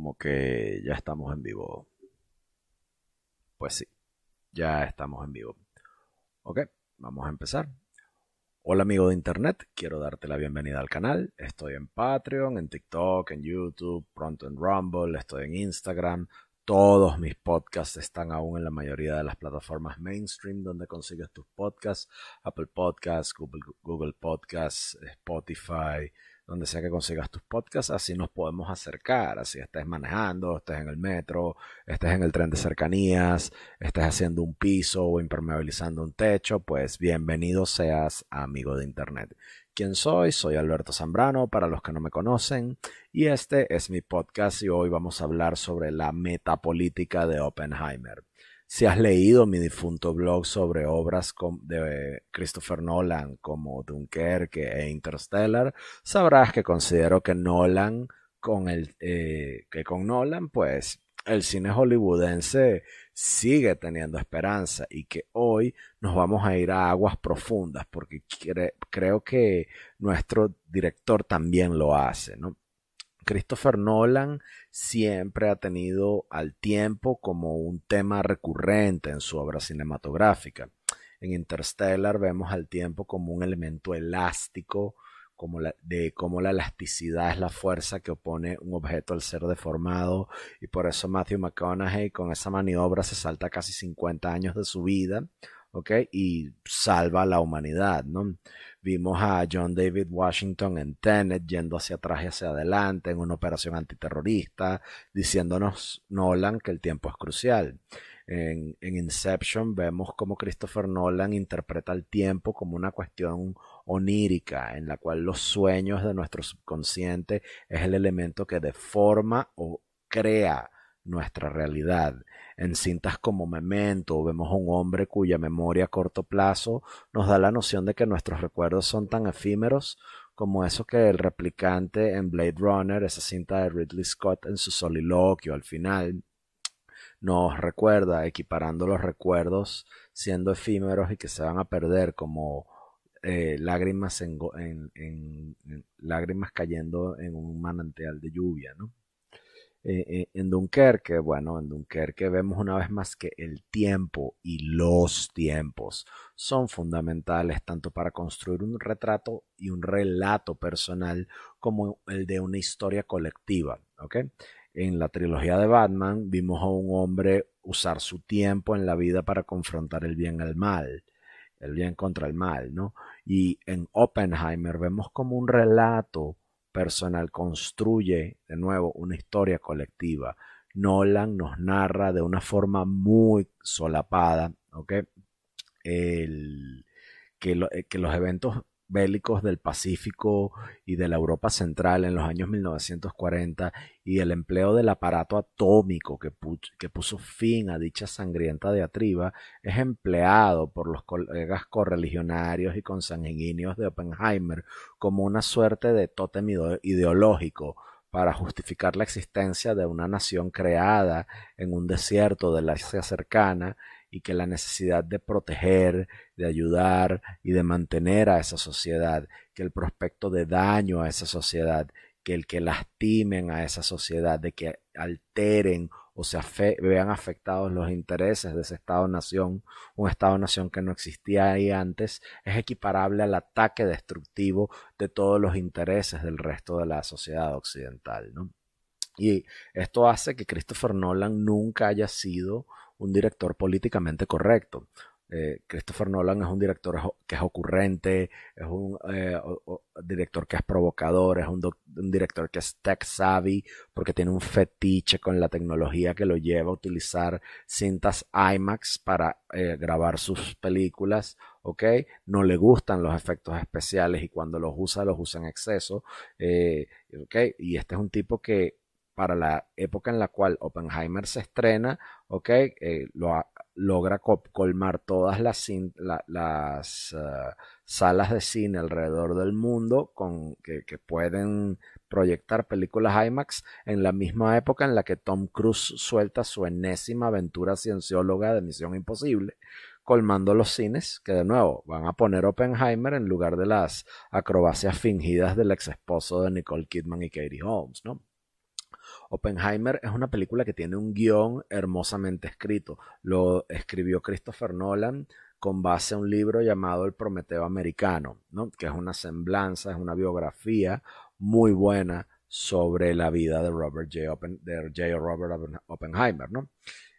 como que ya estamos en vivo. Pues sí, ya estamos en vivo. Ok, vamos a empezar. Hola amigo de internet, quiero darte la bienvenida al canal. Estoy en Patreon, en TikTok, en YouTube, pronto en Rumble, estoy en Instagram. Todos mis podcasts están aún en la mayoría de las plataformas mainstream donde consigues tus podcasts. Apple Podcasts, Google, Google Podcasts, Spotify, donde sea que consigas tus podcasts, así nos podemos acercar, así estés manejando, estés en el metro, estés en el tren de cercanías, estés haciendo un piso o impermeabilizando un techo, pues bienvenido seas amigo de Internet. ¿Quién soy? Soy Alberto Zambrano, para los que no me conocen, y este es mi podcast y hoy vamos a hablar sobre la metapolítica de Oppenheimer. Si has leído mi difunto blog sobre obras de Christopher Nolan como Dunkerque e Interstellar, sabrás que considero que Nolan con el eh, que con Nolan, pues el cine hollywoodense sigue teniendo esperanza y que hoy nos vamos a ir a aguas profundas porque creo que nuestro director también lo hace, ¿no? Christopher Nolan siempre ha tenido al tiempo como un tema recurrente en su obra cinematográfica. En Interstellar vemos al tiempo como un elemento elástico, como de cómo la elasticidad es la fuerza que opone un objeto al ser deformado y por eso Matthew McConaughey con esa maniobra se salta casi 50 años de su vida, ¿ok? Y salva a la humanidad, ¿no? Vimos a John David Washington en Tenet yendo hacia atrás y hacia adelante en una operación antiterrorista, diciéndonos Nolan que el tiempo es crucial. En, Inception vemos cómo Christopher Nolan interpreta el tiempo como una cuestión onírica, en la cual los sueños de nuestro subconsciente es el elemento que deforma o crea nuestra realidad. En cintas como Memento vemos a un hombre cuya memoria a corto plazo nos da la noción de que nuestros recuerdos son tan efímeros como eso que el replicante en Blade Runner, esa cinta de Ridley Scott en su soliloquio al final, nos recuerda, equiparando los recuerdos siendo efímeros y que se van a perder como eh, lágrimas, en, lágrimas cayendo en un manantial de lluvia, ¿no? Eh, eh, en Dunkerque, bueno, en Dunkerque vemos una vez más que el tiempo y los tiempos son fundamentales tanto para construir un retrato y un relato personal como el de una historia colectiva. En la trilogía de Batman vimos a un hombre usar su tiempo en la vida para confrontar el bien al mal, el bien contra el mal, ¿no? Y en Oppenheimer vemos como un relato personal construye de nuevo una historia colectiva. Nolan nos narra de una forma muy solapada, eh, que los eventos bélicos del Pacífico y de la Europa Central en los años 1940 y el empleo del aparato atómico que, puso fin a dicha sangrienta diatriba es empleado por los colegas correligionarios y consanguíneos de Oppenheimer como una suerte de tótem ideológico para justificar la existencia de una nación creada en un desierto de la Asia cercana y que la necesidad de proteger, de ayudar y de mantener a esa sociedad, que el prospecto de daño a esa sociedad, que el que lastimen a esa sociedad, de que alteren o se vean afectados los intereses de ese Estado-nación, un Estado-nación que no existía ahí antes, es equiparable al ataque destructivo de todos los intereses del resto de la sociedad occidental. Y esto hace que Christopher Nolan nunca haya sido un director políticamente correcto. Eh, Christopher Nolan es un director que es ocurrente, es un eh, director que es provocador, es un, director que es tech savvy porque tiene un fetiche con la tecnología que lo lleva a utilizar cintas IMAX para eh, grabar sus películas, ¿ok? No le gustan los efectos especiales y cuando los usa los usa en exceso, ¿ok? Y este es un tipo que para la época en la cual Oppenheimer se estrena, ¿ok? Eh, lo, logra colmar todas las, las eh, salas de cine alrededor del mundo con, que, que, pueden proyectar películas IMAX en la misma época en la que Tom Cruise suelta su enésima aventura ciencióloga de Misión Imposible, colmando los cines que de nuevo van a poner Oppenheimer en lugar de las acrobacias fingidas del ex esposo de Nicole Kidman y Katie Holmes, ¿no? Oppenheimer es una película que tiene un guion hermosamente escrito. Lo escribió Christopher Nolan con base a un libro llamado El Prometeo Americano, ¿no? que es una semblanza, es una biografía muy buena sobre la vida de Robert J. de Robert Oppenheimer. ¿no?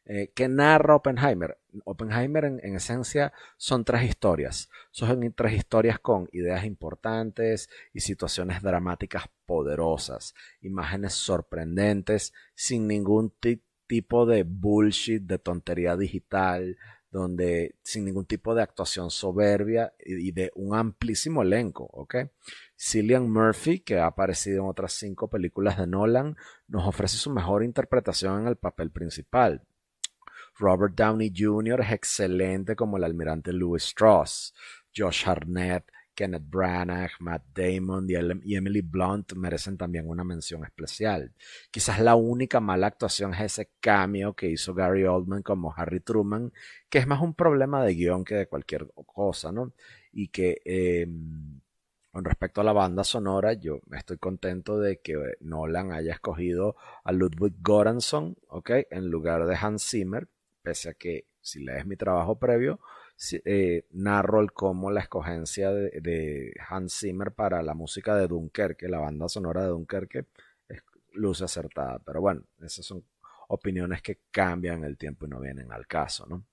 Eh, ¿Qué narra Oppenheimer? Oppenheimer en, en, esencia son tres historias. Son tres historias con ideas importantes y situaciones dramáticas poderosas, imágenes sorprendentes, sin ningún tipo de bullshit, de tontería digital, donde sin ningún tipo de actuación soberbia y, de un amplísimo elenco, ¿ok? Cillian Murphy, que ha aparecido en otras cinco películas de Nolan, nos ofrece su mejor interpretación en el papel principal. Robert Downey Jr. es excelente como el almirante Louis Strauss. Josh Harnett Kenneth Branagh, Matt Damon y Emily Blunt merecen también una mención especial. Quizás la única mala actuación es ese cameo que hizo Gary Oldman como Harry Truman, que es más un problema de guion que de cualquier cosa, ¿no? Y que em, con respecto a la banda sonora, yo estoy contento de que Nolan haya escogido a Ludwig Göransson, ¿ok? En lugar de Hans Zimmer, pese a que si lees mi trabajo previo, eh, narro el cómo la escogencia de, Hans Zimmer para la música de Dunkerque, la banda sonora de Dunkerque, es luce acertada. Pero bueno, esas son opiniones que cambian el tiempo y no vienen al caso, ¿no?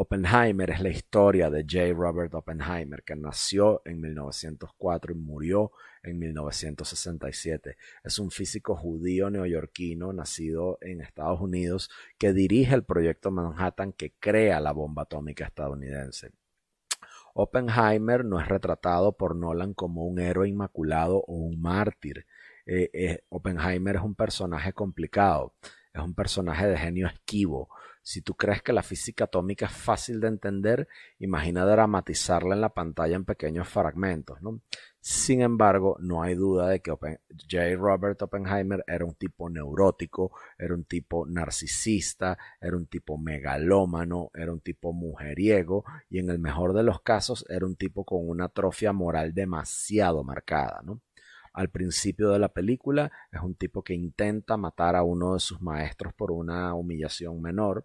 Oppenheimer es la historia de J. Robert Oppenheimer, que nació en 1904 y murió en 1967. Es un físico judío neoyorquino nacido en Estados Unidos que dirige el proyecto Manhattan que crea la bomba atómica estadounidense. Oppenheimer no es retratado por Nolan como un héroe inmaculado o un mártir. Eh, eh, Oppenheimer es un personaje complicado, es un personaje de genio esquivo, si tú crees que la física atómica es fácil de entender, imagina dramatizarla en la pantalla en pequeños fragmentos. ¿no? Sin embargo, no hay duda de que J. Robert Oppenheimer era un tipo neurótico, era un tipo narcisista, era un tipo megalómano, era un tipo mujeriego y en el mejor de los casos era un tipo con una atrofia moral demasiado marcada. ¿no? al principio de la película es un tipo que intenta matar a uno de sus maestros por una humillación menor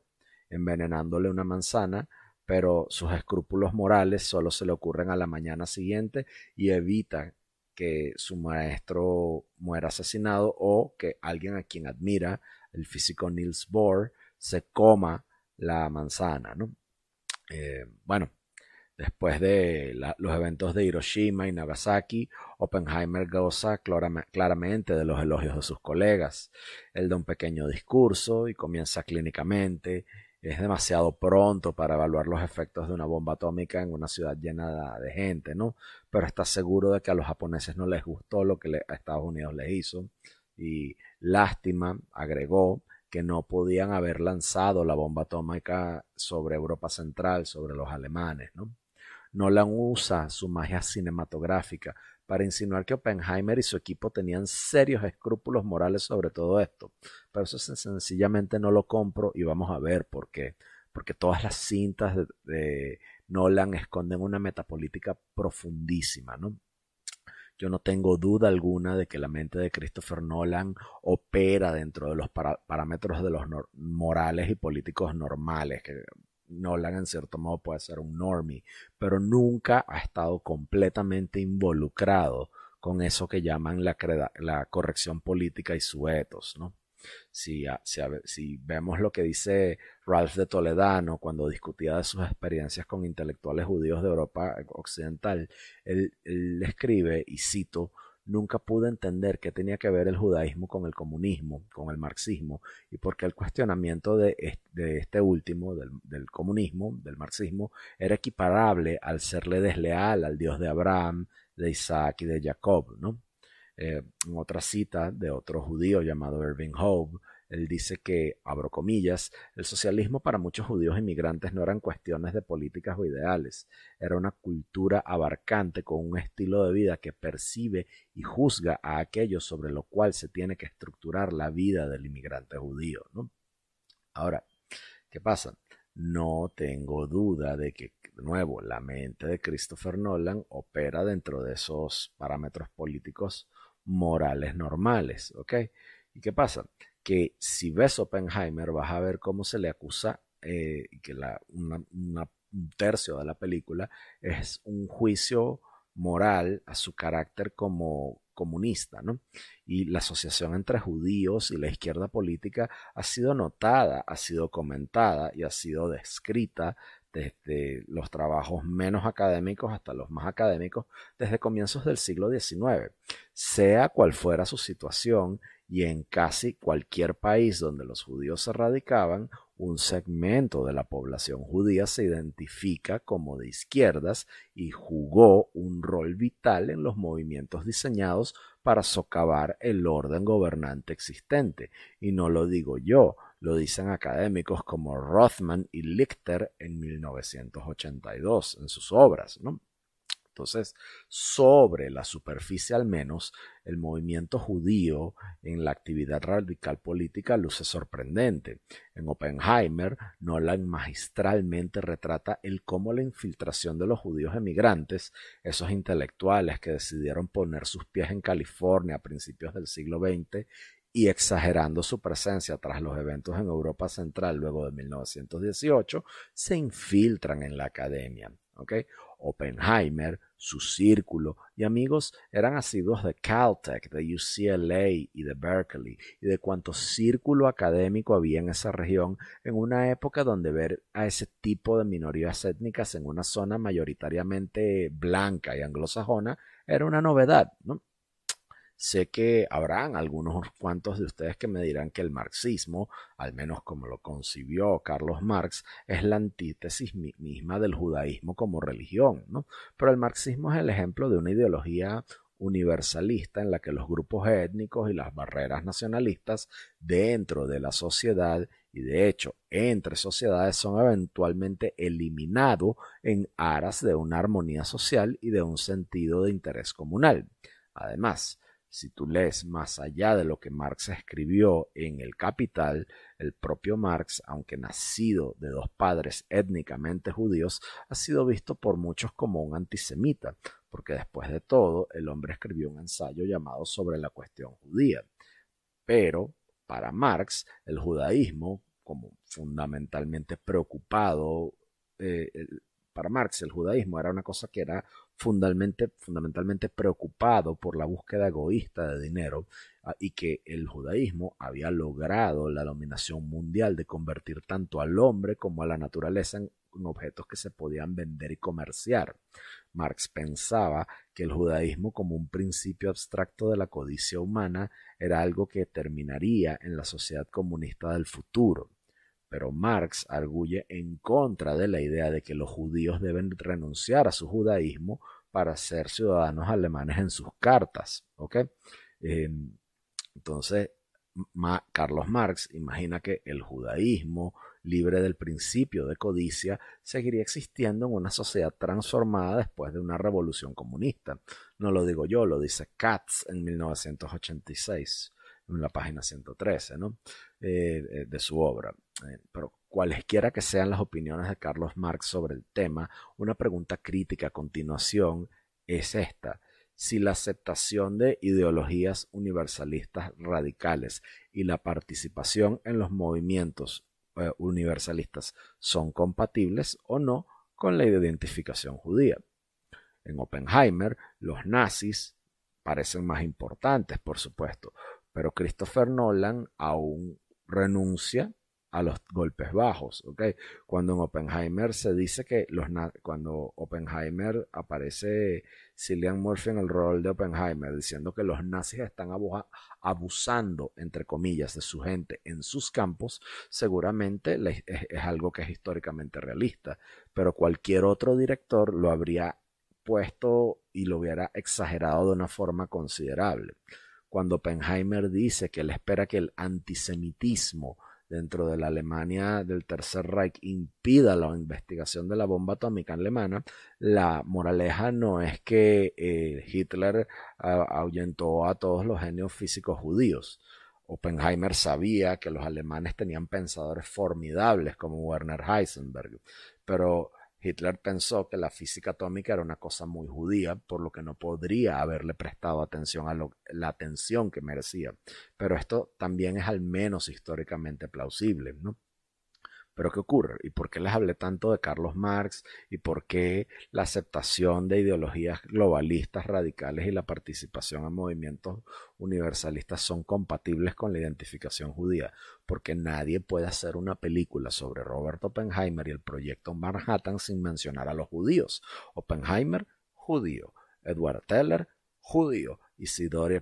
envenenándole una manzana, pero sus escrúpulos morales solo se le ocurren a la mañana siguiente y evita que su maestro muera asesinado o que alguien a quien admira, el físico Niels Bohr, se coma la manzana. ¿no? Eh, bueno, después de los eventos de Hiroshima y Nagasaki, Oppenheimer goza claramente de los elogios de sus colegas. Él da un pequeño discurso y comienza clínicamente es demasiado pronto para evaluar los efectos de una bomba atómica en una ciudad llena de gente, ¿no? Pero está seguro de que a los japoneses no les gustó lo que a Estados Unidos les hizo. Y lástima, agregó, que no podían haber lanzado la bomba atómica sobre Europa Central, sobre los alemanes, ¿no? Nolan usa su magia cinematográfica para insinuar que Oppenheimer y su equipo tenían serios escrúpulos morales sobre todo esto. Pero eso sencillamente no lo compro y vamos a ver por qué. Porque todas las cintas de, Nolan esconden una metapolítica profundísima, ¿no? Yo no tengo duda alguna de que la mente de Christopher Nolan opera dentro de los parámetros de los morales y políticos normales, Nolan en cierto modo puede ser un normie, pero nunca ha estado completamente involucrado con eso que llaman la, corrección política y su ethos, ¿no? Si, si, vemos lo que dice Ralph de Toledano cuando discutía de sus experiencias con intelectuales judíos de Europa Occidental, él escribe, y cito, Nunca pude entender qué tenía que ver el judaísmo con el comunismo, con el marxismo, y por qué el cuestionamiento de, este último, del, comunismo, del marxismo, era equiparable al serle desleal al Dios de Abraham, de Isaac y de Jacob. ¿no? Eh, en otra cita de otro judío llamado Irving Hope, él dice que, abro comillas, el socialismo para muchos judíos inmigrantes no eran cuestiones de políticas o ideales, era una cultura abarcante con un estilo de vida que percibe y juzga a aquello sobre lo cual se tiene que estructurar la vida del inmigrante judío. ¿no? Ahora, ¿qué pasa? No tengo duda de que, de nuevo, la mente de Christopher Nolan opera dentro de esos parámetros políticos morales normales, ¿ok? ¿Y qué pasa? Que si ves Oppenheimer vas a ver cómo se le acusa eh, que la, un tercio de la película es un juicio moral a su carácter como comunista, ¿no? Y la asociación entre judíos y la izquierda política ha sido notada, ha sido comentada y ha sido descrita desde los trabajos menos académicos hasta los más académicos desde comienzos del siglo XIX. Sea cual fuera su situación y en casi cualquier país donde los judíos se radicaban, un segmento de la población judía se identifica como de izquierdas y jugó un rol vital en los movimientos diseñados para socavar el orden gobernante existente. Y no lo digo yo, lo dicen académicos como Rothman y Lichter en 1982 en sus obras. ¿no? Entonces, sobre la superficie al menos, el movimiento judío en la actividad radical política luce sorprendente. En Oppenheimer, Nolan magistralmente retrata el cómo la infiltración de los judíos emigrantes, esos intelectuales que decidieron poner sus pies en California a principios del siglo XX y exagerando su presencia tras los eventos en Europa Central luego de 1918, se infiltran en la academia. ¿okay? Oppenheimer, su círculo y amigos eran asiduos de Caltech, de UCLA y de Berkeley, y de cuánto círculo académico había en esa región en una época donde ver a ese tipo de minorías étnicas en una zona mayoritariamente blanca y anglosajona era una novedad, ¿no? Sé que habrán algunos cuantos de ustedes que me dirán que el marxismo, al menos como lo concibió Carlos Marx, es la antítesis misma del judaísmo como religión, ¿no? Pero el marxismo es el ejemplo de una ideología universalista en la que los grupos étnicos y las barreras nacionalistas dentro de la sociedad y de hecho entre sociedades son eventualmente eliminados en aras de una armonía social y de un sentido de interés comunal. Además, si tú lees más allá de lo que Marx escribió en El Capital, el propio Marx, aunque nacido de dos padres étnicamente judíos, ha sido visto por muchos como un antisemita, porque después de todo el hombre escribió un ensayo llamado sobre la cuestión judía. Pero, para Marx, el judaísmo, como fundamentalmente preocupado, eh, para Marx el judaísmo era una cosa que era fundamentalmente, preocupado por la búsqueda egoísta de dinero ah, y que el judaísmo había logrado la dominación mundial de convertir tanto al hombre como a la naturaleza en, objetos que se podían vender y comerciar. Marx pensaba que el judaísmo como un principio abstracto de la codicia humana era algo que terminaría en la sociedad comunista del futuro pero Marx arguye en contra de la idea de que los judíos deben renunciar a su judaísmo para ser ciudadanos alemanes en sus cartas. Em, entonces, Carlos Marx imagina que el judaísmo, libre del principio de codicia, seguiría existiendo en una sociedad transformada después de una revolución comunista. No lo digo yo, lo dice Katz en 1986 en la página 113 ¿no? Eh, eh, de su obra. Eh, pero cualesquiera que sean las opiniones de Carlos Marx sobre el tema, una pregunta crítica a continuación es esta. Si la aceptación de ideologías universalistas radicales y la participación en los movimientos universalistas son compatibles o no con la identificación judía. En Oppenheimer, los nazis parecen más importantes, por supuesto, pero Christopher Nolan aún renuncia a los golpes bajos, ¿ok? Cuando en Oppenheimer se dice que los cuando Oppenheimer aparece Cillian Murphy en el rol de Oppenheimer diciendo que los nazis están abusando, entre comillas, de su gente en sus campos, seguramente es algo que es históricamente realista, pero cualquier otro director lo habría puesto y lo hubiera exagerado de una forma considerable cuando Oppenheimer dice que él espera que el antisemitismo dentro de la Alemania del Tercer Reich impida la investigación de la bomba atómica alemana, la moraleja no es que eh, Hitler ahuyentó a todos los genios físicos judíos. Oppenheimer sabía que los alemanes tenían pensadores formidables como Werner Heisenberg, pero Hitler pensó que la física atómica era una cosa muy judía, por lo que no podría haberle prestado atención a la atención que merecía. Pero esto también es al menos históricamente plausible, ¿no? Pero ¿qué ocurre? ¿Y por qué les hablé tanto de Carlos Marx? ¿Y por qué la aceptación de ideologías globalistas radicales y la participación en movimientos universalistas son compatibles con la identificación judía? Porque nadie puede hacer una película sobre Robert Oppenheimer y el proyecto Manhattan sin mencionar a los judíos. Oppenheimer, judío. Edward Teller, judío. Isidore,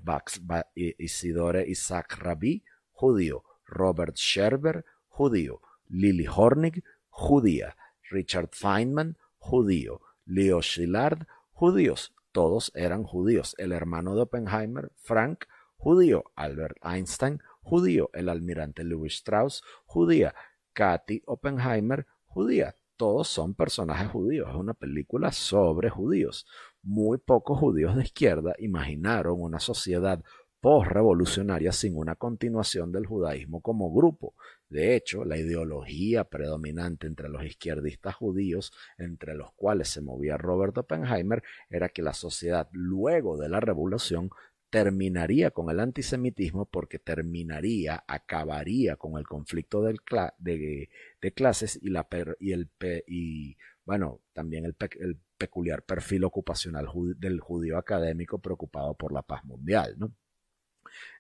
Isidore Isaac Rabi, judío. Robert Scherber, judío. Lily Hornig, judía, Richard Feynman, judío, Leo Szilard, judíos, todos eran judíos. El hermano de Oppenheimer, Frank, judío, Albert Einstein, judío, el almirante Louis Strauss, judía, Katy Oppenheimer, judía. Todos son personajes judíos. Es una película sobre judíos. Muy pocos judíos de izquierda imaginaron una sociedad post-revolucionaria sin una continuación del judaísmo como grupo. De hecho, la ideología predominante entre los izquierdistas judíos, entre los cuales se movía Robert Oppenheimer, era que la sociedad luego de la revolución terminaría con el antisemitismo porque terminaría, acabaría con el conflicto del de, clases y, la y, el, y bueno, también el, el peculiar perfil ocupacional del judío académico preocupado por la paz mundial, ¿no?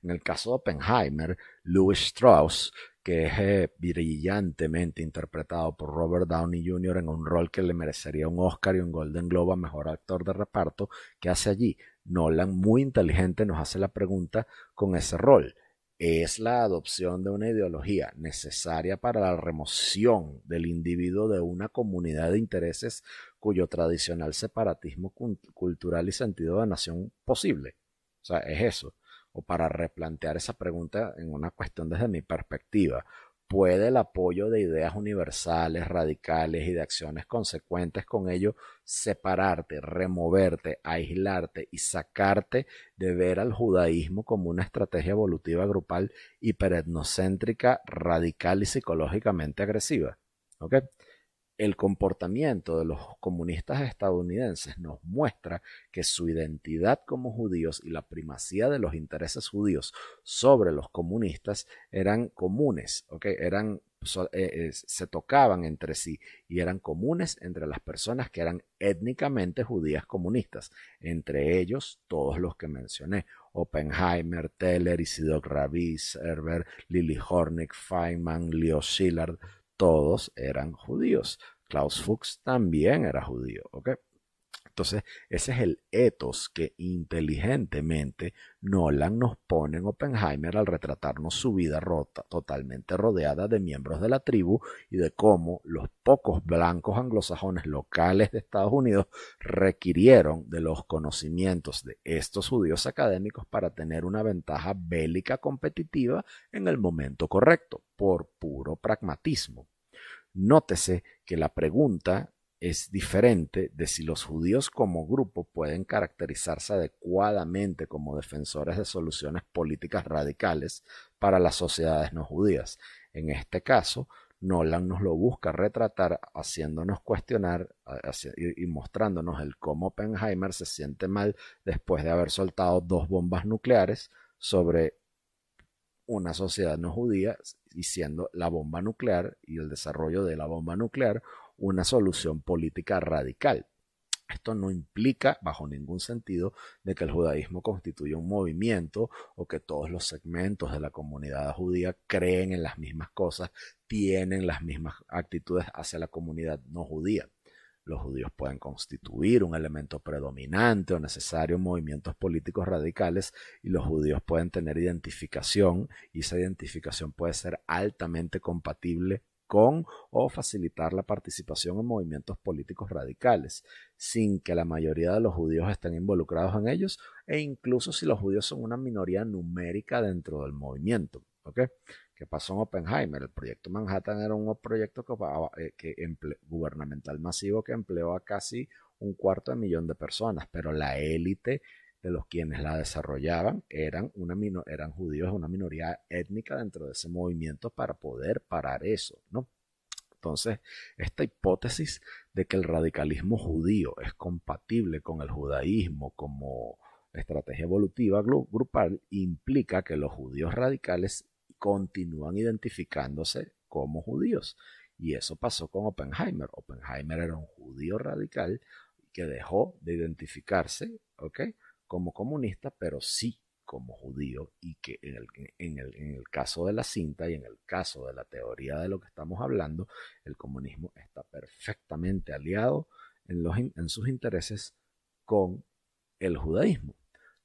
En el caso de Oppenheimer, Louis Strauss, que es eh, brillantemente interpretado por Robert Downey Jr. en un rol que le merecería un Oscar y un Golden Globe a Mejor Actor de Reparto, ¿qué hace allí? Nolan, muy inteligente, nos hace la pregunta con ese rol. ¿Es la adopción de una ideología necesaria para la remoción del individuo de una comunidad de intereses cuyo tradicional separatismo cultural y sentido de nación posible? O sea, es eso o para replantear esa pregunta en una cuestión desde mi perspectiva. ¿Puede el apoyo de ideas universales, radicales y de acciones consecuentes con ello separarte, removerte, aislarte y sacarte de ver al judaísmo como una estrategia evolutiva grupal hiperetnocéntrica, radical y psicológicamente agresiva? ¿Okay? El comportamiento de los comunistas estadounidenses nos muestra que su identidad como judíos y la primacía de los intereses judíos sobre los comunistas eran comunes, eran, eh, se tocaban entre sí y eran comunes entre las personas que eran étnicamente judías comunistas, entre ellos todos los que mencioné. Oppenheimer, Teller, Isidore Rabi, Server, Lily Hornick, Feynman, Leo Szilard, todos eran judíos. Klaus Fuchs también era judío, ¿ok? Entonces, ese es el ethos que inteligentemente Nolan nos pone en Oppenheimer al retratarnos su vida rota, totalmente rodeada de miembros de la tribu y de cómo los pocos blancos anglosajones locales de Estados Unidos requirieron de los conocimientos de estos judíos académicos para tener una ventaja bélica competitiva en el momento correcto, por puro pragmatismo. Nótese que la pregunta es diferente de si los judíos como grupo pueden caracterizarse adecuadamente como defensores de soluciones políticas radicales para las sociedades no judías. En este caso, Nolan nos lo busca retratar haciéndonos cuestionar y mostrándonos el cómo Oppenheimer se siente mal después de haber soltado dos bombas nucleares sobre una sociedad no judía y siendo la bomba nuclear y el desarrollo de la bomba nuclear una solución política radical. Esto no implica, bajo ningún sentido, de que el judaísmo constituya un movimiento o que todos los segmentos de la comunidad judía creen en las mismas cosas, tienen las mismas actitudes hacia la comunidad no judía. Los judíos pueden constituir un elemento predominante o necesario en movimientos políticos radicales y los judíos pueden tener identificación y esa identificación puede ser altamente compatible con o facilitar la participación en movimientos políticos radicales, sin que la mayoría de los judíos estén involucrados en ellos e incluso si los judíos son una minoría numérica dentro del movimiento. ¿okay? ¿Qué pasó en Oppenheimer? El proyecto Manhattan era un proyecto que, eh, gubernamental masivo que empleó a casi un cuarto de millón de personas, pero la élite de los quienes la desarrollaban eran, una eran judíos, una minoría étnica dentro de ese movimiento para poder parar eso, ¿no? Entonces, esta hipótesis de que el radicalismo judío es compatible con el judaísmo como estrategia evolutiva grupal, implica que los judíos radicales continúan identificándose como judíos. Y eso pasó con Oppenheimer. Oppenheimer era un judío radical que dejó de identificarse como comunista, pero sí como judío y que en el, en, el, en el, caso de la cinta y en el caso de la teoría de lo que estamos hablando, el comunismo está perfectamente aliado en, los, en sus intereses con el judaísmo.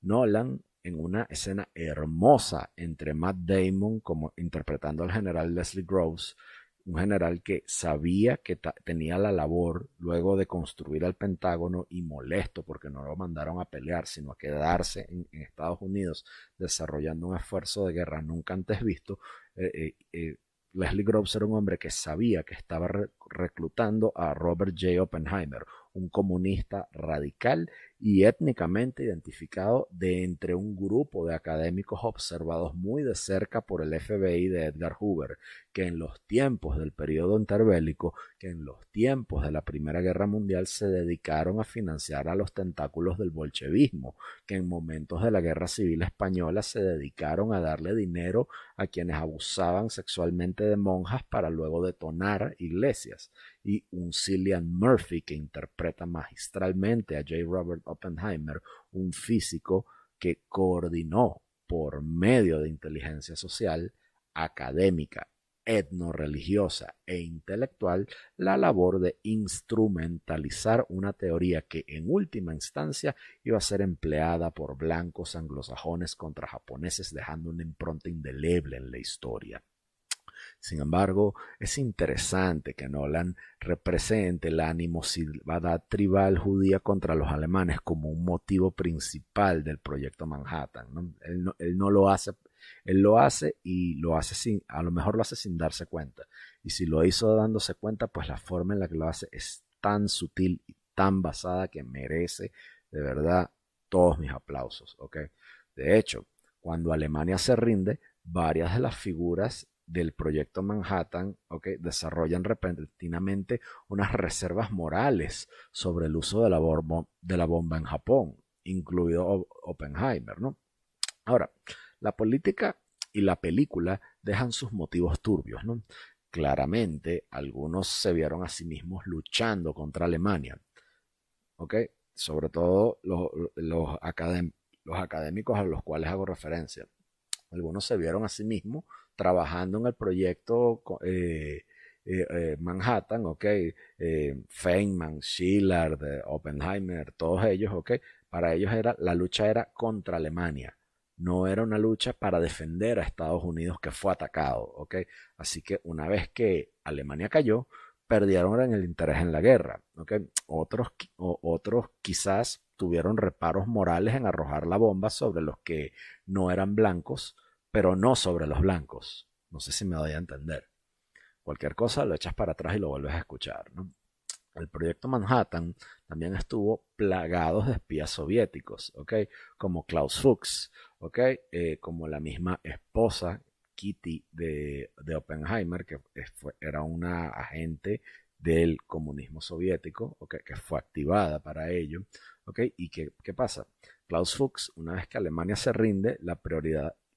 Nolan, en una escena hermosa entre Matt Damon como interpretando al general Leslie Groves un general que sabía que tenía la labor luego de construir el Pentágono y molesto porque no lo mandaron a pelear, sino a quedarse en, Estados Unidos desarrollando un esfuerzo de guerra nunca antes visto. Eh, eh, eh, Leslie Groves era un hombre que sabía que estaba reclutando a Robert J. Oppenheimer, un comunista radical y étnicamente identificado de entre un grupo de académicos observados muy de cerca por el FBI de Edgar Hoover, que en los tiempos del periodo interbélico, que en los tiempos de la Primera Guerra Mundial se dedicaron a financiar a los tentáculos del bolchevismo, que en momentos de la Guerra Civil Española se dedicaron a darle dinero a quienes abusaban sexualmente de monjas para luego detonar iglesias, y un Cillian Murphy que interpreta magistralmente a J. Robert Oppenheimer, un físico que coordinó por medio de inteligencia social, académica, etno-religiosa e intelectual la labor de instrumentalizar una teoría que en última instancia iba a ser empleada por blancos anglosajones contra japoneses dejando una impronta indeleble en la historia. Sin embargo, es interesante que Nolan represente la animosidad tribal judía contra los alemanes como un motivo principal del proyecto Manhattan. Él, no, lo hace, él lo hace y lo hace sin, a lo mejor lo hace sin darse cuenta. Y si lo hizo dándose cuenta, pues la forma en la que lo hace es tan sutil y tan basada que merece de verdad todos mis aplausos. De hecho, cuando Alemania se rinde, varias de las figuras del proyecto Manhattan desarrollan repentinamente unas reservas morales sobre el uso de la, bomba, de la bomba en Japón, incluido Oppenheimer. ¿no? Ahora, la política y la película dejan sus motivos turbios. ¿no? Claramente, algunos se vieron a sí mismos luchando contra Alemania. ¿okay? Sobre todo los académicos a los cuales hago referencia. Algunos se vieron a sí mismos trabajando en el proyecto eh, eh, eh, Manhattan, ok, Feynman, Schiller, Oppenheimer, todos ellos, ok, para ellos era, la lucha era contra Alemania, no era una lucha para defender a Estados Unidos que fue atacado, ok, así que una vez que Alemania cayó, perdieron el interés en la guerra, ok, otros, otros quizás tuvieron reparos morales en arrojar la bomba sobre los que no eran blancos, pero no sobre los blancos. No sé si me doy a entender. Cualquier cosa lo echas para atrás y lo vuelves a escuchar. El proyecto Manhattan también estuvo plagado de espías soviéticos, ¿ok? Como Klaus Fuchs, ¿ok? Eh, como la misma esposa Kitty de, Oppenheimer, que era una agente del comunismo soviético, ¿ok? que fue activada para ello. ¿ok? ¿Y qué, qué pasa? Klaus Fuchs, una vez que Alemania se rinde,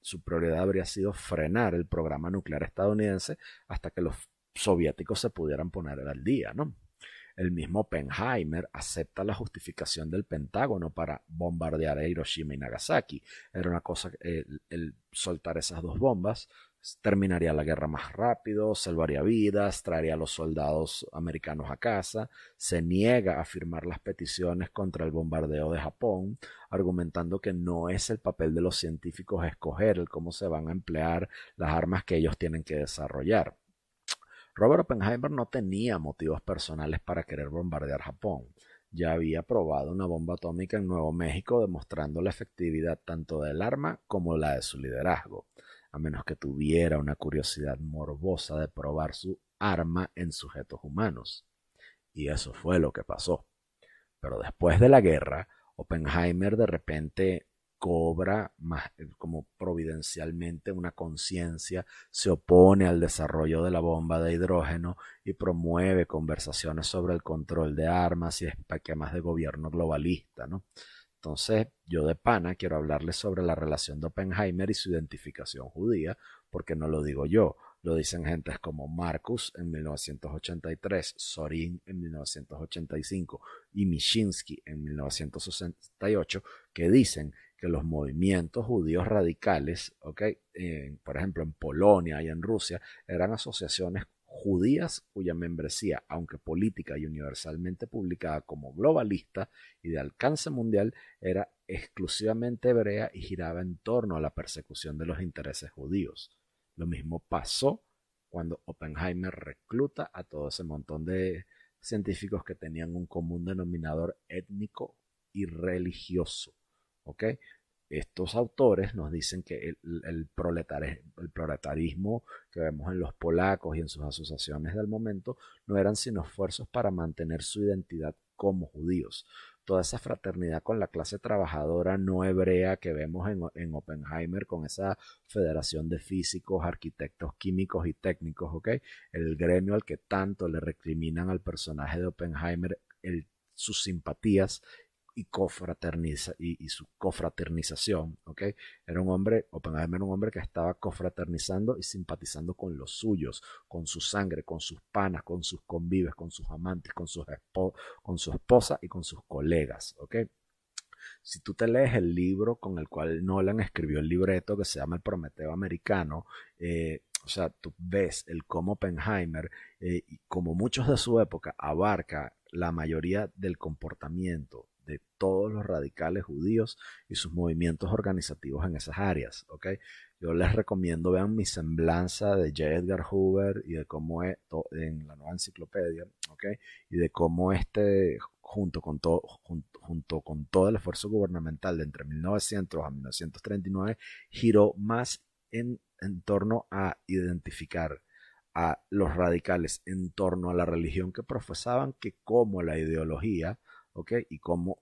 su prioridad habría sido frenar el programa nuclear estadounidense hasta que los soviéticos se pudieran poner al día, ¿no? El mismo Oppenheimer acepta la justificación del Pentágono para bombardear a Hiroshima y Nagasaki. Era una cosa, el soltar esas dos bombas terminaría la guerra más rápido, salvaría vidas, traería a los soldados americanos a casa, se niega a firmar las peticiones contra el bombardeo de Japón, argumentando que no es el papel de los científicos escoger el cómo se van a emplear las armas que ellos tienen que desarrollar. Robert Oppenheimer no tenía motivos personales para querer bombardear Japón. Ya había probado una bomba atómica en Nuevo México demostrando la efectividad tanto del arma como la de su liderazgo a menos que tuviera una curiosidad morbosa de probar su arma en sujetos humanos. Y eso fue lo que pasó. Pero después de la guerra, Oppenheimer de repente cobra más, como providencialmente una conciencia, se opone al desarrollo de la bomba de hidrógeno y promueve conversaciones sobre el control de armas y esquemas de gobierno globalista, ¿no? Entonces, yo de pana quiero hablarles sobre la relación de Oppenheimer y su identificación judía, porque no lo digo yo, lo dicen gentes como Marcus en 1983, Sorin en 1985 y Mishinsky en 1968, que dicen que los movimientos judíos radicales, por ejemplo en Polonia y en Rusia, eran asociaciones judías cuya membresía, aunque política y universalmente publicada como globalista y de alcance mundial, era exclusivamente hebrea y giraba en torno a la persecución de los intereses judíos. Lo mismo pasó cuando Oppenheimer recluta a todo ese montón de científicos que tenían un común denominador étnico y religioso. Estos autores nos dicen que el, proletarismo que vemos en los polacos y en sus asociaciones del momento no eran sino esfuerzos para mantener su identidad como judíos. Toda esa fraternidad con la clase trabajadora no hebrea que vemos en, en Oppenheimer, con esa federación de físicos, arquitectos, químicos y técnicos, ¿ok? El gremio al que tanto le recriminan al personaje de Oppenheimer sus simpatías y, cofraterniza, y, su cofraternización, ¿ok? Era un hombre, Oppenheimer era un hombre que estaba cofraternizando y simpatizando con los suyos, con su sangre, con sus panas, con sus convives, con sus amantes, con, sus con su esposa y con sus colegas, ¿ok? Si tú te lees el libro con el cual Nolan escribió el libreto que se llama El Prometeo Americano, eh, o sea, tú ves el cómo Oppenheimer, eh, como muchos de su época, abarca la mayoría del comportamiento de todos los radicales judíos y sus movimientos organizativos en esas áreas. Yo les recomiendo vean mi semblanza de J. Edgar Hoover y de cómo es en la nueva enciclopedia, y de cómo este, junto con, todo, junto, con todo el esfuerzo gubernamental de entre 1900 a 1939, giró más en, en torno a identificar a los radicales en torno a la religión que profesaban que como la ideología y cómo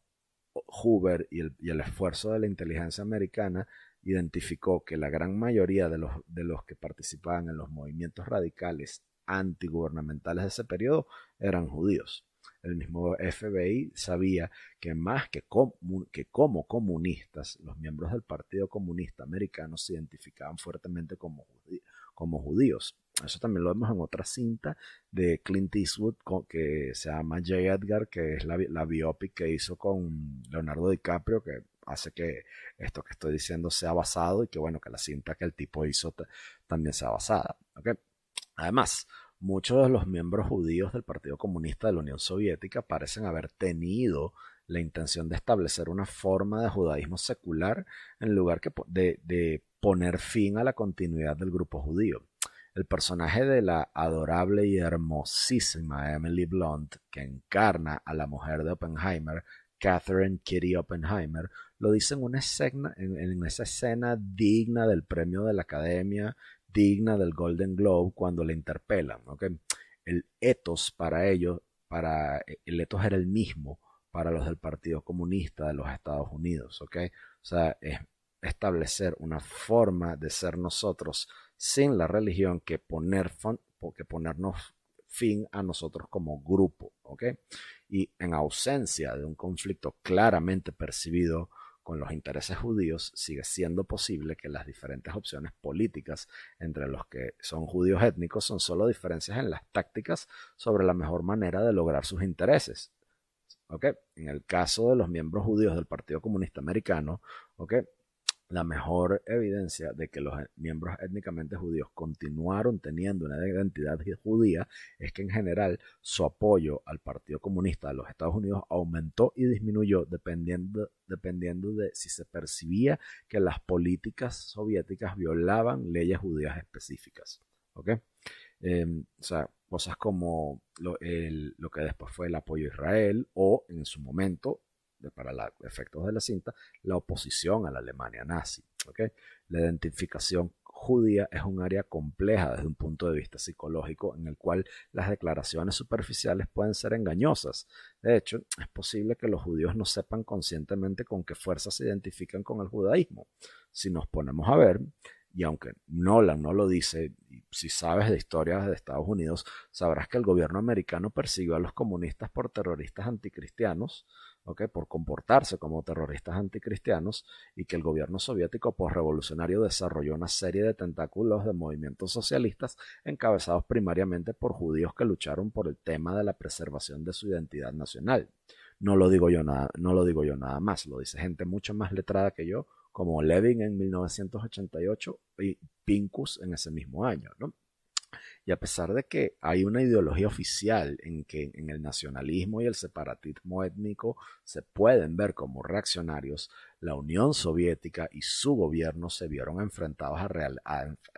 Hoover y el, esfuerzo de la inteligencia americana identificó que la gran mayoría de los, de los que participaban en los movimientos radicales antigubernamentales de ese periodo eran judíos. El mismo FBI sabía que más que, que como comunistas, los miembros del Partido Comunista Americano se identificaban fuertemente como, como judíos. Eso también lo vemos en otra cinta de Clint Eastwood que se llama J. Edgar, que es la, biopic que hizo con Leonardo DiCaprio, que hace que esto que estoy diciendo sea basado y que bueno, que la cinta que el tipo hizo también sea basada. Además, muchos de los miembros judíos del Partido Comunista de la Unión Soviética parecen haber tenido la intención de establecer una forma de judaísmo secular en lugar de poner fin a la continuidad del grupo judío el personaje de la adorable y hermosísima Emily Blunt, que encarna a la mujer de Oppenheimer, Catherine Kitty Oppenheimer, lo dice en una escena, en, esa escena digna del premio de la Academia, digna del Golden Globe, cuando le interpelan. El ethos para ellos, para, el ethos era el mismo para los del Partido Comunista de los Estados Unidos. O sea, es establecer una forma de ser nosotros sin la religión que, poner ponernos fin a nosotros como grupo, ¿ok? Y en ausencia de un conflicto claramente percibido con los intereses judíos, sigue siendo posible que las diferentes opciones políticas entre los que son judíos étnicos son solo diferencias en las tácticas sobre la mejor manera de lograr sus intereses. ¿ok? En el caso de los miembros judíos del Partido Comunista Americano, ¿ok? La mejor evidencia de que los miembros étnicamente judíos continuaron teniendo una identidad judía es que en general su apoyo al Partido Comunista de los Estados Unidos aumentó y disminuyó dependiendo, dependiendo de si se percibía que las políticas soviéticas violaban leyes judías específicas. Em, o sea, cosas como lo, lo que después fue el apoyo a Israel o en su momento para los efectos de la cinta, la oposición a la Alemania nazi. La identificación judía es un área compleja desde un punto de vista psicológico en el cual las declaraciones superficiales pueden ser engañosas. De hecho, es posible que los judíos no sepan conscientemente con qué fuerzas se identifican con el judaísmo. Si nos ponemos a ver, y aunque Nolan no lo dice, si sabes de historias de Estados Unidos, sabrás que el gobierno americano persiguió a los comunistas por terroristas anticristianos, por comportarse como terroristas anticristianos, y que el gobierno soviético postrevolucionario desarrolló una serie de tentáculos de movimientos socialistas encabezados primariamente por judíos que lucharon por el tema de la preservación de su identidad nacional. No lo digo yo nada, no lo digo yo nada más, lo dice gente mucho más letrada que yo, como Levin en 1988 y Pincus en ese mismo año, ¿no? Y a pesar de que hay una ideología oficial en que en el nacionalismo y el separatismo étnico se pueden ver como reaccionarios, la Unión Soviética y su gobierno se vieron enfrentados a, real,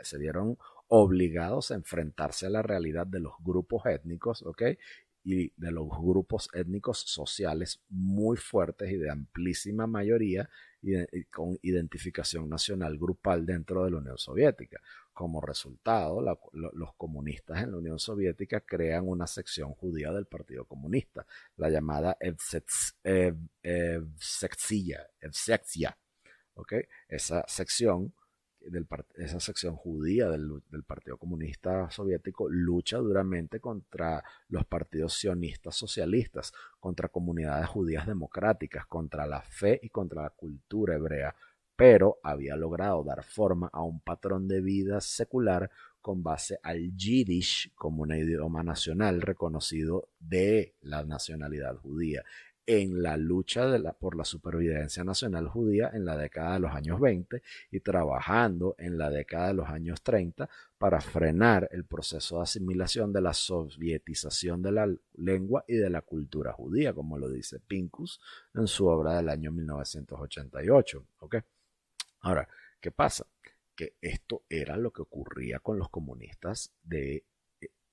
se vieron obligados a enfrentarse a la realidad de los grupos étnicos, ¿ok? y de los grupos étnicos sociales muy fuertes y de amplísima mayoría y con identificación nacional grupal dentro de la Unión Soviética. Como resultado, los comunistas en la Unión Soviética crean una sección judía del Partido Comunista, la llamada Evsektsiya. ¿okay? Esa sección esa sección judía del, Partido Comunista Soviético lucha duramente contra los partidos sionistas socialistas, contra comunidades judías democráticas, contra la fe y contra la cultura hebrea, pero había logrado dar forma a un patrón de vida secular con base al yiddish como un idioma nacional reconocido de la nacionalidad judía en la lucha por la supervivencia nacional judía en la década de los años 20 y trabajando en la década de los años 30 para frenar el proceso de asimilación de la sovietización de la lengua y de la cultura judía, como lo dice Pincus en su obra del año 1988. Ahora, ¿qué pasa? Que esto era lo que ocurría con los comunistas de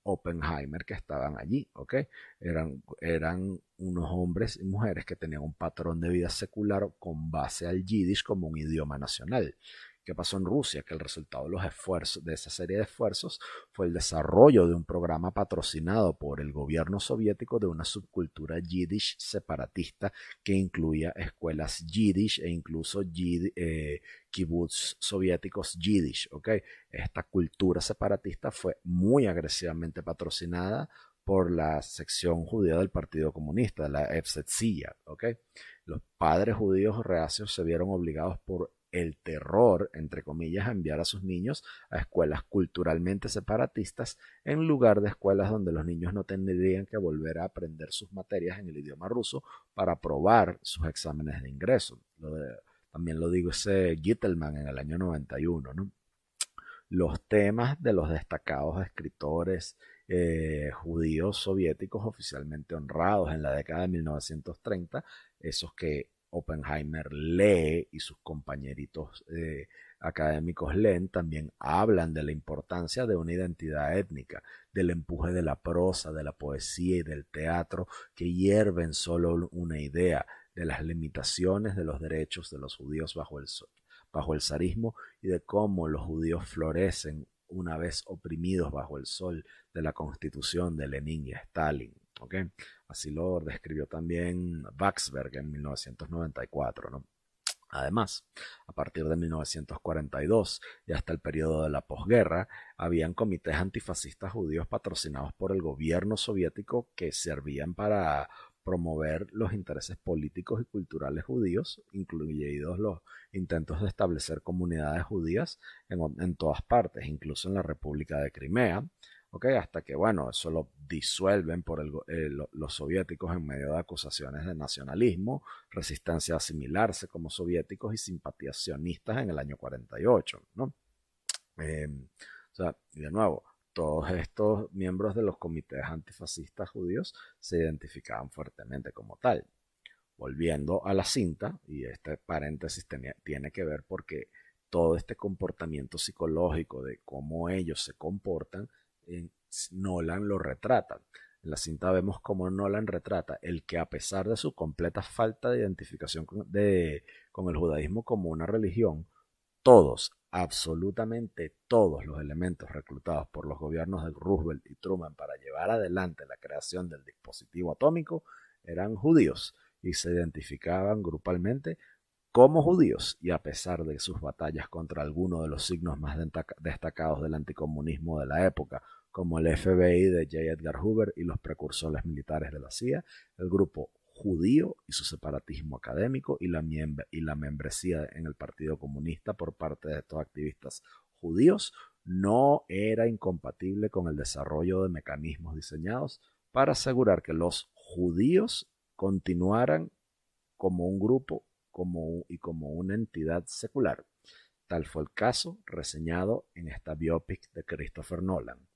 Oppenheimer que estaban allí, ¿ok? Eran, eran unos hombres y mujeres que tenían un patrón de vida secular con base al yiddish como un idioma nacional. ¿Qué pasó en Rusia? Que el resultado de los esfuerzos, de esa serie de esfuerzos, fue el desarrollo de un programa patrocinado por el gobierno soviético de una subcultura yiddish separatista que incluía escuelas yiddish e incluso eh, kibbutz soviéticos yiddish. ¿okay? Esta cultura separatista fue muy agresivamente patrocinada por la sección judía del Partido Comunista, la FZCIA. ¿okay? Los padres judíos reacios se vieron obligados por el terror, entre comillas, a enviar a sus niños a escuelas culturalmente separatistas en lugar de escuelas donde los niños no tendrían que volver a aprender sus materias en el idioma ruso para aprobar sus exámenes de ingreso. también lo digo ese Gittelman en el año 91. ¿no? Los temas de los destacados escritores eh, judíos soviéticos oficialmente honrados en la década de 1930, esos que Oppenheimer lee y sus compañeritos eh, académicos leen, también hablan de la importancia de una identidad étnica, del empuje de la prosa, de la poesía y del teatro que hierven solo una idea de las limitaciones de los derechos de los judíos bajo el, bajo el zarismo y de cómo los judíos florecen una vez oprimidos bajo el sol de la constitución de Lenin y Stalin. Así lo describió también Waxberg en 1994, ¿no? Además, a partir de 1942 y hasta el periodo de la posguerra, habían comités antifascistas judíos patrocinados por el gobierno soviético que servían para promover los intereses políticos y culturales judíos, incluidos los intentos de establecer comunidades judías en, en todas partes, incluso en la República de Crimea, hasta que, bueno, eso lo disuelven por eh, los soviéticos en medio de acusaciones de nacionalismo, resistencia a asimilarse como soviéticos y simpatías sionistas en el año 48, ¿no? Em, o sea, de nuevo, todos estos miembros de los comités antifascistas judíos se identificaban fuertemente como tal. Volviendo a la cinta, y este paréntesis tiene que ver porque todo este comportamiento psicológico de cómo ellos se comportan Nolan lo retrata. En la cinta vemos cómo Nolan retrata el que a pesar de su completa falta de identificación con, el judaísmo como una religión, todos, absolutamente todos los elementos reclutados por los gobiernos de Roosevelt y Truman para llevar adelante la creación del dispositivo atómico eran judíos y se identificaban grupalmente como judíos y a pesar de sus batallas contra algunos de los signos más destacados del anticomunismo de la época, como el FBI de J. Edgar Hoover y los precursores militares de la CIA, el grupo judío y su separatismo académico y la, y la membresía en el Partido Comunista por parte de estos activistas judíos no era incompatible con el desarrollo de mecanismos diseñados para asegurar que los judíos continuaran como un grupo como, y como una entidad secular. Tal fue el caso reseñado en esta biopic de Christopher Nolan,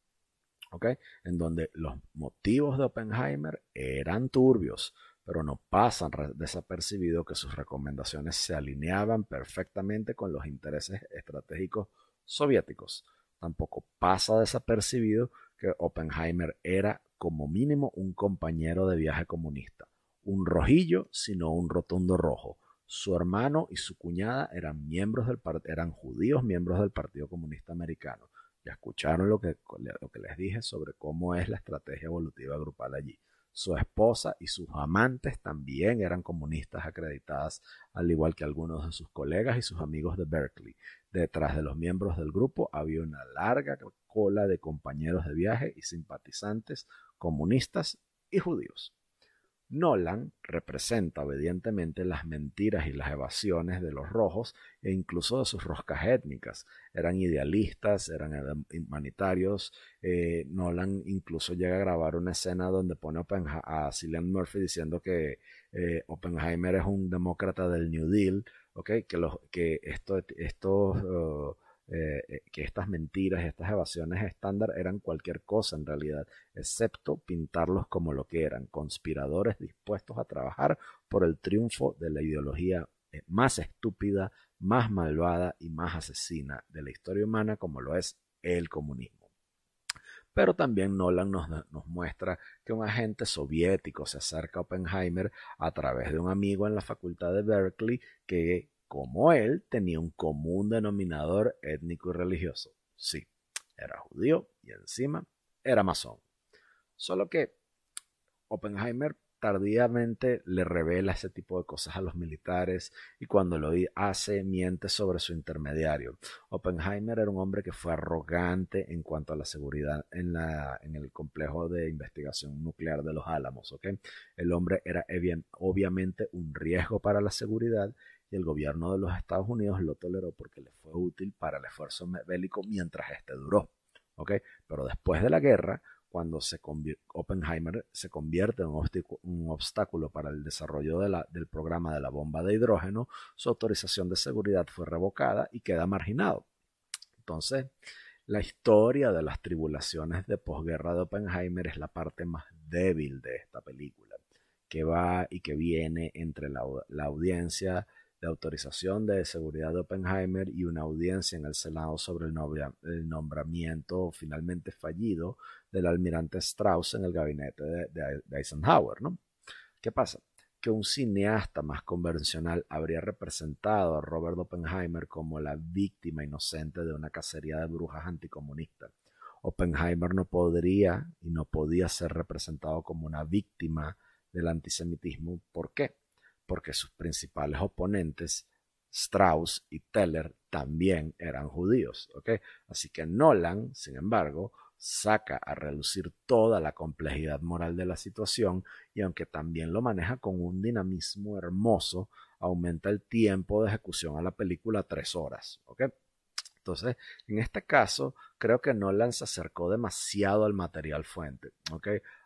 en donde los motivos de Oppenheimer eran turbios, pero no pasan desapercibido que sus recomendaciones se alineaban perfectamente con los intereses estratégicos soviéticos. Tampoco pasa desapercibido que Oppenheimer era como mínimo un compañero de viaje comunista, un rojillo sino un rotundo rojo. Su hermano y su cuñada eran miembros del eran judíos miembros del Partido Comunista Americano. Ya escucharon lo que, lo que les dije sobre cómo es la estrategia evolutiva grupal allí. Su esposa y sus amantes también eran comunistas acreditadas, al igual que algunos de sus colegas y sus amigos de Berkeley. Detrás de los miembros del grupo había una larga cola de compañeros de viaje y simpatizantes comunistas y judíos. Nolan representa obedientemente las mentiras y las evasiones de los rojos e incluso de sus roscas étnicas. Eran idealistas, eran humanitarios. Eh, Nolan incluso llega a grabar una escena donde pone a Cillian Murphy diciendo que eh, Oppenheimer es un demócrata del New Deal, los, que esto, estos... Uh, eh, eh, que estas mentiras, estas evasiones estándar eran cualquier cosa en realidad, excepto pintarlos como lo que eran, conspiradores dispuestos a trabajar por el triunfo de la ideología eh, más estúpida, más malvada y más asesina de la historia humana como lo es el comunismo. Pero también Nolan nos, nos, muestra que un agente soviético se acerca a Oppenheimer a través de un amigo en la facultad de Berkeley que como él, tenía un común denominador étnico y religioso. Sí, era judío y encima era masón. Solo que Oppenheimer tardíamente le revela ese tipo de cosas a los militares y cuando lo hace miente sobre su intermediario. Oppenheimer era un hombre que fue arrogante en cuanto a la seguridad en, el complejo de investigación nuclear de los Álamos. El hombre era obviamente un riesgo para la seguridad y el gobierno de los Estados Unidos lo toleró porque le fue útil para el esfuerzo bélico mientras este duró. Pero después de la guerra, cuando Oppenheimer se convierte en un obstáculo para el desarrollo del programa de la bomba de hidrógeno, su autorización de seguridad fue revocada y queda marginado. Entonces, la historia de las tribulaciones de posguerra de Oppenheimer es la parte más débil de esta película, que va y que viene entre la audiencia de autorización de seguridad de Oppenheimer y una audiencia en el Senado sobre el, nombramiento finalmente fallido del almirante Strauss en el gabinete de, Eisenhower. ¿no? ¿Qué pasa? Que un cineasta más convencional habría representado a Robert Oppenheimer como la víctima inocente de una cacería de brujas anticomunistas. Oppenheimer no podría y no podía ser representado como una víctima del antisemitismo. ¿Por qué? Porque sus principales oponentes, Strauss y Teller, también eran judíos. Así que Nolan, sin embargo, saca a relucir toda la complejidad moral de la situación y aunque también lo maneja con un dinamismo hermoso, aumenta el tiempo de ejecución a la película a tres horas. Entonces, en este caso, creo que Nolan se acercó demasiado al material fuente,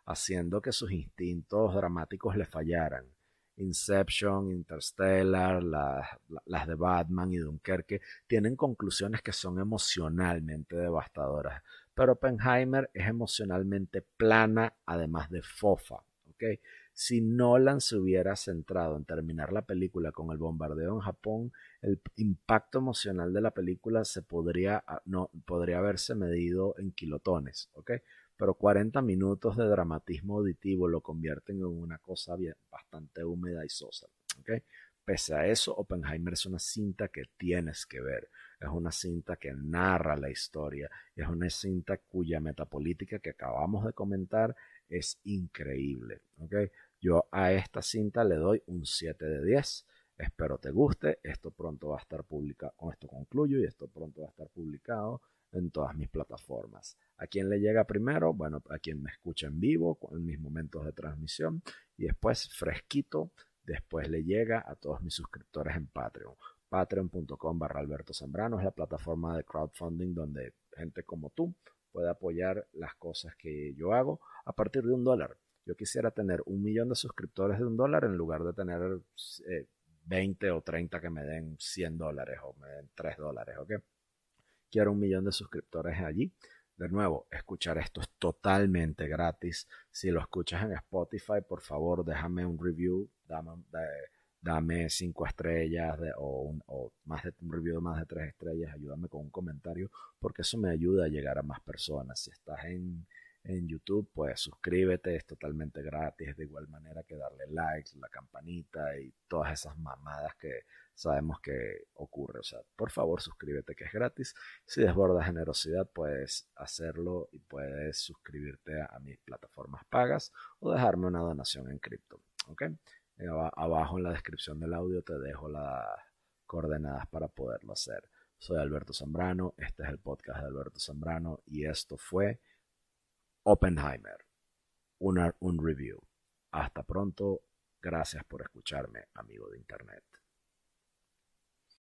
haciendo que sus instintos dramáticos le fallaran. Inception, Interstellar, las de Batman y Dunkerque, tienen conclusiones que son emocionalmente devastadoras. Pero Oppenheimer es emocionalmente plana, además de fofa. Si Nolan se hubiera centrado en terminar la película con el bombardeo en Japón, el impacto emocional de la película se podría, ah, no, podría haberse medido en kilotones. Pero 40 minutos de dramatismo auditivo lo convierten en una cosa bastante húmeda y sosa. Pese a eso, Oppenheimer es una cinta que tienes que ver. Es una cinta que narra la historia. Es una cinta cuya metapolítica que acabamos de comentar es increíble. Yo a esta cinta le doy un 7 de 10. Espero te guste. Esto pronto va a estar publicado. Con esto concluyo y esto pronto va a estar publicado en todas mis plataformas. ¿A quién le llega primero? Bueno, a quien me escucha en vivo, en mis momentos de transmisión. Y después, fresquito, después le llega a todos mis suscriptores en Patreon. Patreon.com barra Alberto Zambrano es la plataforma de crowdfunding donde gente como tú puede apoyar las cosas que yo hago a partir de un dólar. Yo quisiera tener un millón de suscriptores de un dólar en lugar de tener 20 eh, o 30 que me den 100 dólares o me den 3 dólares, ¿ok? Quiero un millón de suscriptores allí. De nuevo, escuchar esto es totalmente gratis. Si lo escuchas en Spotify, por favor, déjame un review, dame, cinco estrellas o, o, más de un review de más de tres estrellas, ayúdame con un comentario, porque eso me ayuda a llegar a más personas. Si estás en, en YouTube, pues suscríbete, es totalmente gratis, de igual manera que darle likes, la campanita y todas esas mamadas que sabemos que ocurre. O sea, por favor suscríbete que es gratis. Si desborda generosidad, puedes hacerlo y puedes suscribirte a, mis plataformas pagas o dejarme una donación en cripto. ¿ok? Abajo en la descripción del audio te dejo las coordenadas para poderlo hacer. Soy Alberto Zambrano, este es el podcast de Alberto Zambrano y esto fue Oppenheimer, un review. Hasta pronto, gracias por escucharme, amigo de Internet.